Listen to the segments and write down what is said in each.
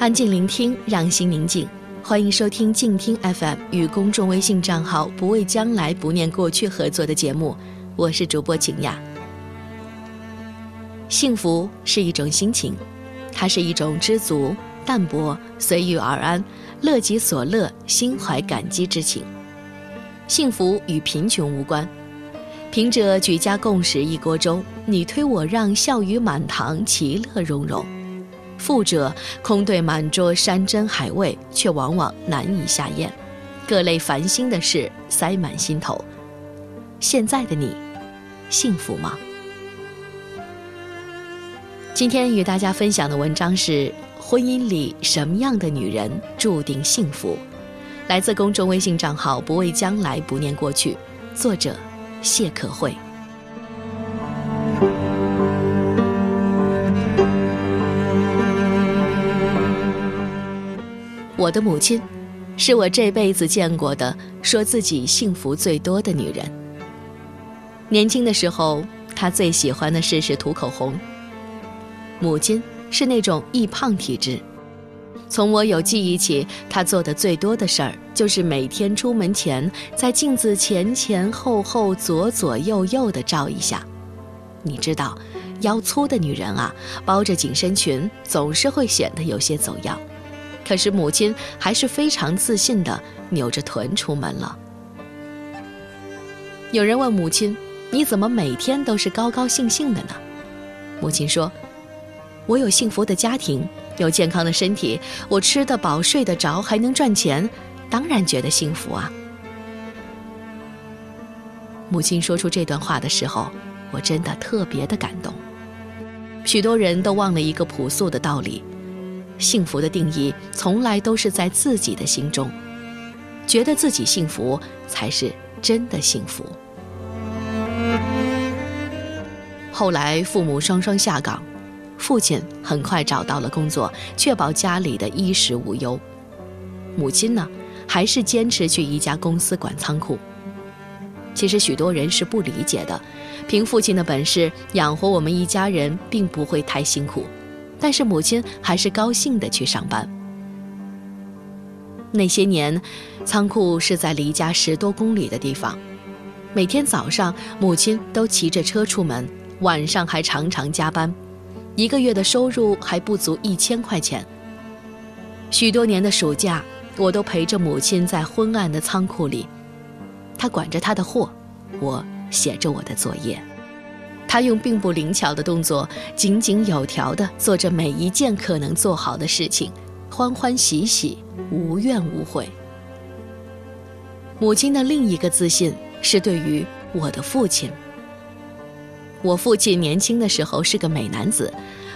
安静聆听，让心宁静。欢迎收听静听 FM 与公众微信账号“不畏将来，不念过去”合作的节目，我是主播景雅。幸福是一种心情，它是一种知足、淡泊、随遇而安、乐己所乐、心怀感激之情。幸福与贫穷无关，贫者举家共食一锅粥，你推我让，笑语满堂，其乐融融。富者空对满桌山珍海味，却往往难以下咽，各类烦心的事塞满心头。现在的你，幸福吗？今天与大家分享的文章是：婚姻里什么样的女人注定幸福？来自公众微信账号“不畏将来，不念过去”，作者谢可慧。我的母亲，是我这辈子见过的说自己幸福最多的女人。年轻的时候，她最喜欢的事是涂口红。母亲是那种易胖体质，从我有记忆起，她做的最多的事儿就是每天出门前在镜子前前后后、左左右右的照一下。你知道，腰粗的女人啊，包着紧身裙总是会显得有些走样。可是母亲还是非常自信地扭着臀出门了。有人问母亲：“你怎么每天都是高高兴兴的呢？”母亲说：“我有幸福的家庭，有健康的身体，我吃得饱、睡得着，还能赚钱，当然觉得幸福啊。”母亲说出这段话的时候，我真的特别的感动。许多人都忘了一个朴素的道理。幸福的定义从来都是在自己的心中，觉得自己幸福才是真的幸福。后来父母双双下岗，父亲很快找到了工作，确保家里的衣食无忧。母亲呢，还是坚持去一家公司管仓库。其实许多人是不理解的，凭父亲的本事养活我们一家人，并不会太辛苦。但是母亲还是高兴的去上班。那些年，仓库是在离家十多公里的地方，每天早上母亲都骑着车出门，晚上还常常加班，一个月的收入还不足一千块钱。许多年的暑假，我都陪着母亲在昏暗的仓库里，她管着她的货，我写着我的作业。他用并不灵巧的动作，井井有条地做着每一件可能做好的事情，欢欢喜喜，无怨无悔。母亲的另一个自信是对于我的父亲。我父亲年轻的时候是个美男子，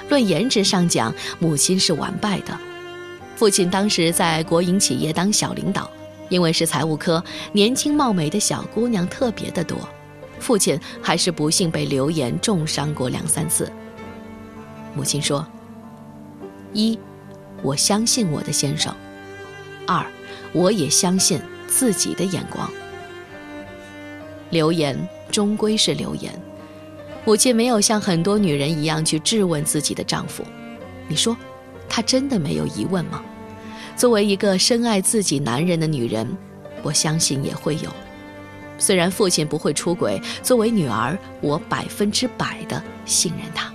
论颜值上讲，母亲是完败的。父亲当时在国营企业当小领导，因为是财务科，年轻貌美的小姑娘特别的多。父亲还是不幸被流言重伤过两三次。母亲说：“一，我相信我的先生；二，我也相信自己的眼光。流言终归是流言。母亲没有像很多女人一样去质问自己的丈夫。你说，她真的没有疑问吗？作为一个深爱自己男人的女人，我相信也会有。”虽然父亲不会出轨，作为女儿，我百分之百的信任他。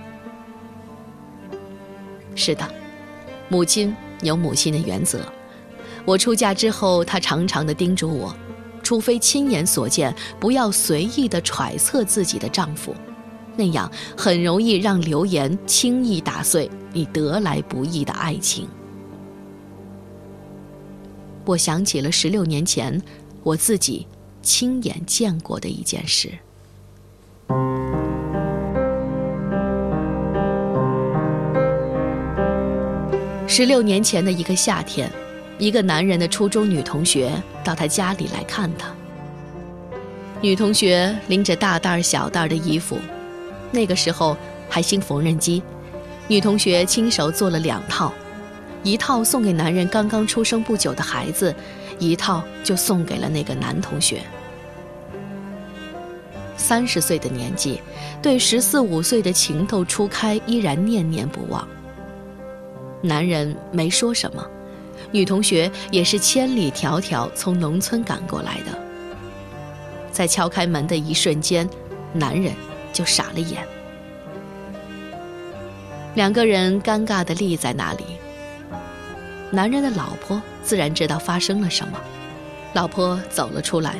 是的，母亲有母亲的原则。我出嫁之后，她常常的叮嘱我，除非亲眼所见，不要随意的揣测自己的丈夫，那样很容易让流言轻易打碎你得来不易的爱情。我想起了十六年前，我自己。亲眼见过的一件事。十六年前的一个夏天，一个男人的初中女同学到他家里来看他。女同学拎着大袋小袋的衣服，那个时候还兴缝纫机，女同学亲手做了两套，一套送给男人刚刚出生不久的孩子。一套就送给了那个男同学。三十岁的年纪，对十四五岁的情窦初开依然念念不忘。男人没说什么，女同学也是千里迢迢从农村赶过来的。在敲开门的一瞬间，男人就傻了眼。两个人尴尬地立在那里。男人的老婆自然知道发生了什么，老婆走了出来。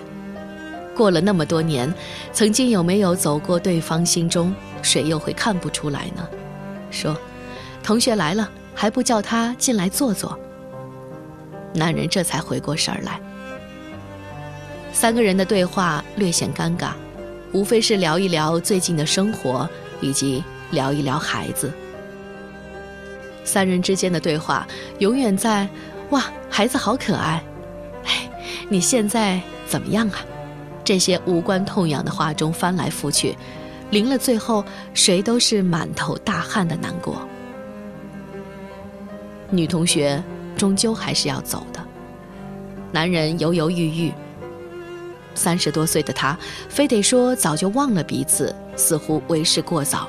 过了那么多年，曾经有没有走过对方心中，谁又会看不出来呢？说：“同学来了，还不叫他进来坐坐。”男人这才回过神儿来。三个人的对话略显尴尬，无非是聊一聊最近的生活，以及聊一聊孩子。三人之间的对话永远在“哇，孩子好可爱”，“哎，你现在怎么样啊？”这些无关痛痒的话中翻来覆去，临了最后，谁都是满头大汗的难过。女同学终究还是要走的，男人犹犹豫豫。三十多岁的他，非得说早就忘了彼此，似乎为时过早。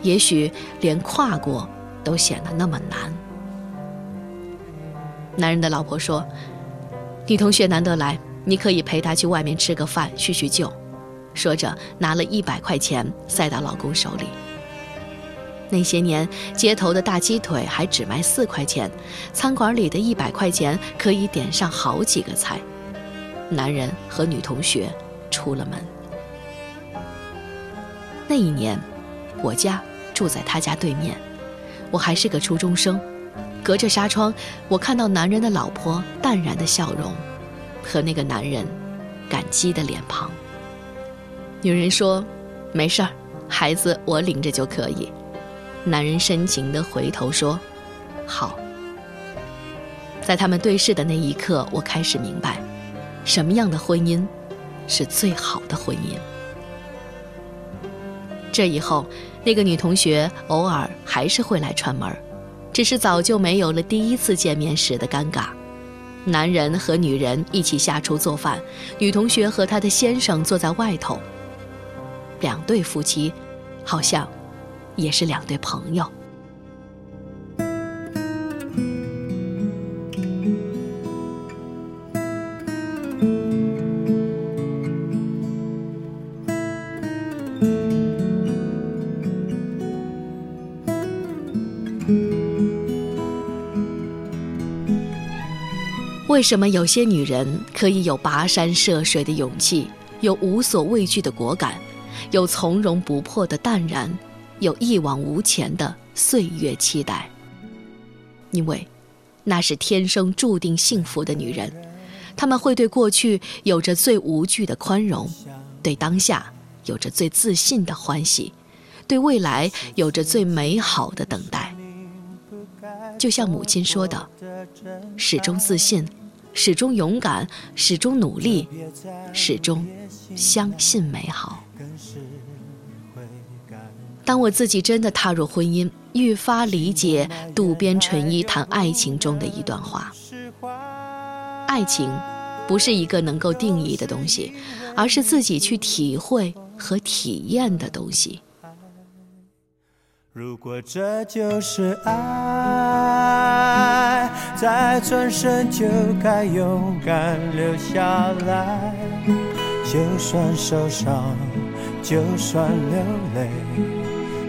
也许连跨过。都显得那么难。男人的老婆说：“女同学难得来，你可以陪她去外面吃个饭叙叙旧。”说着，拿了一百块钱塞到老公手里。那些年，街头的大鸡腿还只卖四块钱，餐馆里的一百块钱可以点上好几个菜。男人和女同学出了门。那一年，我家住在他家对面。我还是个初中生，隔着纱窗，我看到男人的老婆淡然的笑容，和那个男人感激的脸庞。女人说：“没事儿，孩子我领着就可以。”男人深情的回头说：“好。”在他们对视的那一刻，我开始明白，什么样的婚姻是最好的婚姻。这以后。那个女同学偶尔还是会来串门，只是早就没有了第一次见面时的尴尬。男人和女人一起下厨做饭，女同学和她的先生坐在外头。两对夫妻，好像也是两对朋友。为什么有些女人可以有跋山涉水的勇气，有无所畏惧的果敢，有从容不迫的淡然，有一往无前的岁月期待？因为，那是天生注定幸福的女人，她们会对过去有着最无惧的宽容，对当下有着最自信的欢喜，对未来有着最美好的等待。就像母亲说的，始终自信。始终勇敢，始终努力，始终相信美好。当我自己真的踏入婚姻，愈发理解渡边淳一谈爱情中的一段话：爱情不是一个能够定义的东西，而是自己去体会和体验的东西。如果这就是爱，再转身就该勇敢留下来。就算受伤，就算流泪，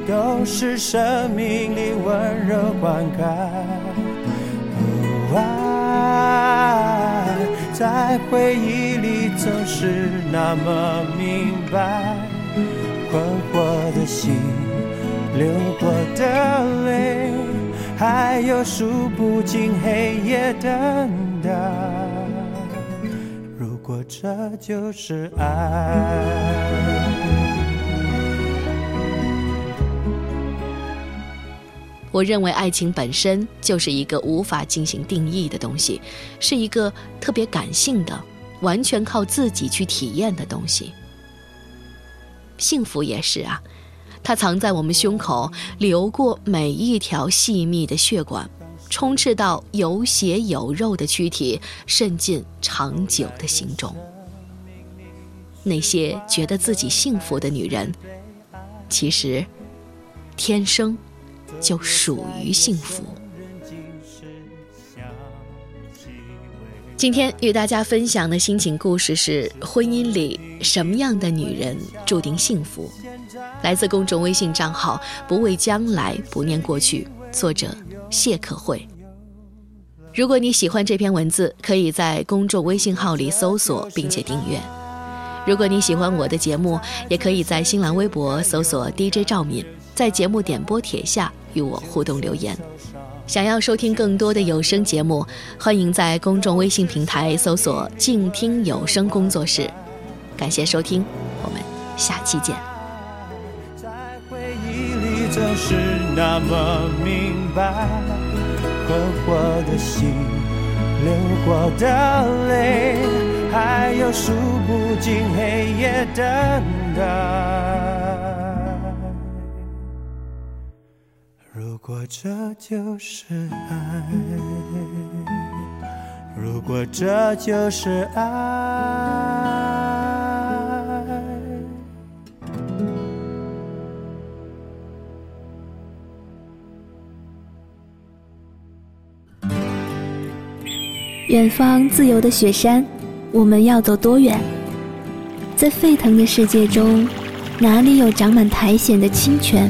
都是生命里温柔灌溉。爱在回忆里总是那么明白，困惑的心。流过的泪，还有数不尽黑夜等待。如果这就是爱，我认为爱情本身就是一个无法进行定义的东西，是一个特别感性的、完全靠自己去体验的东西。幸福也是啊。它藏在我们胸口，流过每一条细密的血管，充斥到有血有肉的躯体，渗进长久的心中。那些觉得自己幸福的女人，其实天生就属于幸福。今天与大家分享的心情故事是：婚姻里什么样的女人注定幸福？来自公众微信账号“不畏将来，不念过去”，作者谢可慧。如果你喜欢这篇文字，可以在公众微信号里搜索并且订阅。如果你喜欢我的节目，也可以在新浪微博搜索 DJ 赵敏，在节目点播帖下与我互动留言。想要收听更多的有声节目，欢迎在公众微信平台搜索“静听有声工作室”。感谢收听，我们下期见。在回忆里总是那么明白。刻过的心，流过的泪，还有数不尽黑夜等待。果这就是爱，如果这就是爱。远方自由的雪山，我们要走多远？在沸腾的世界中，哪里有长满苔藓的清泉？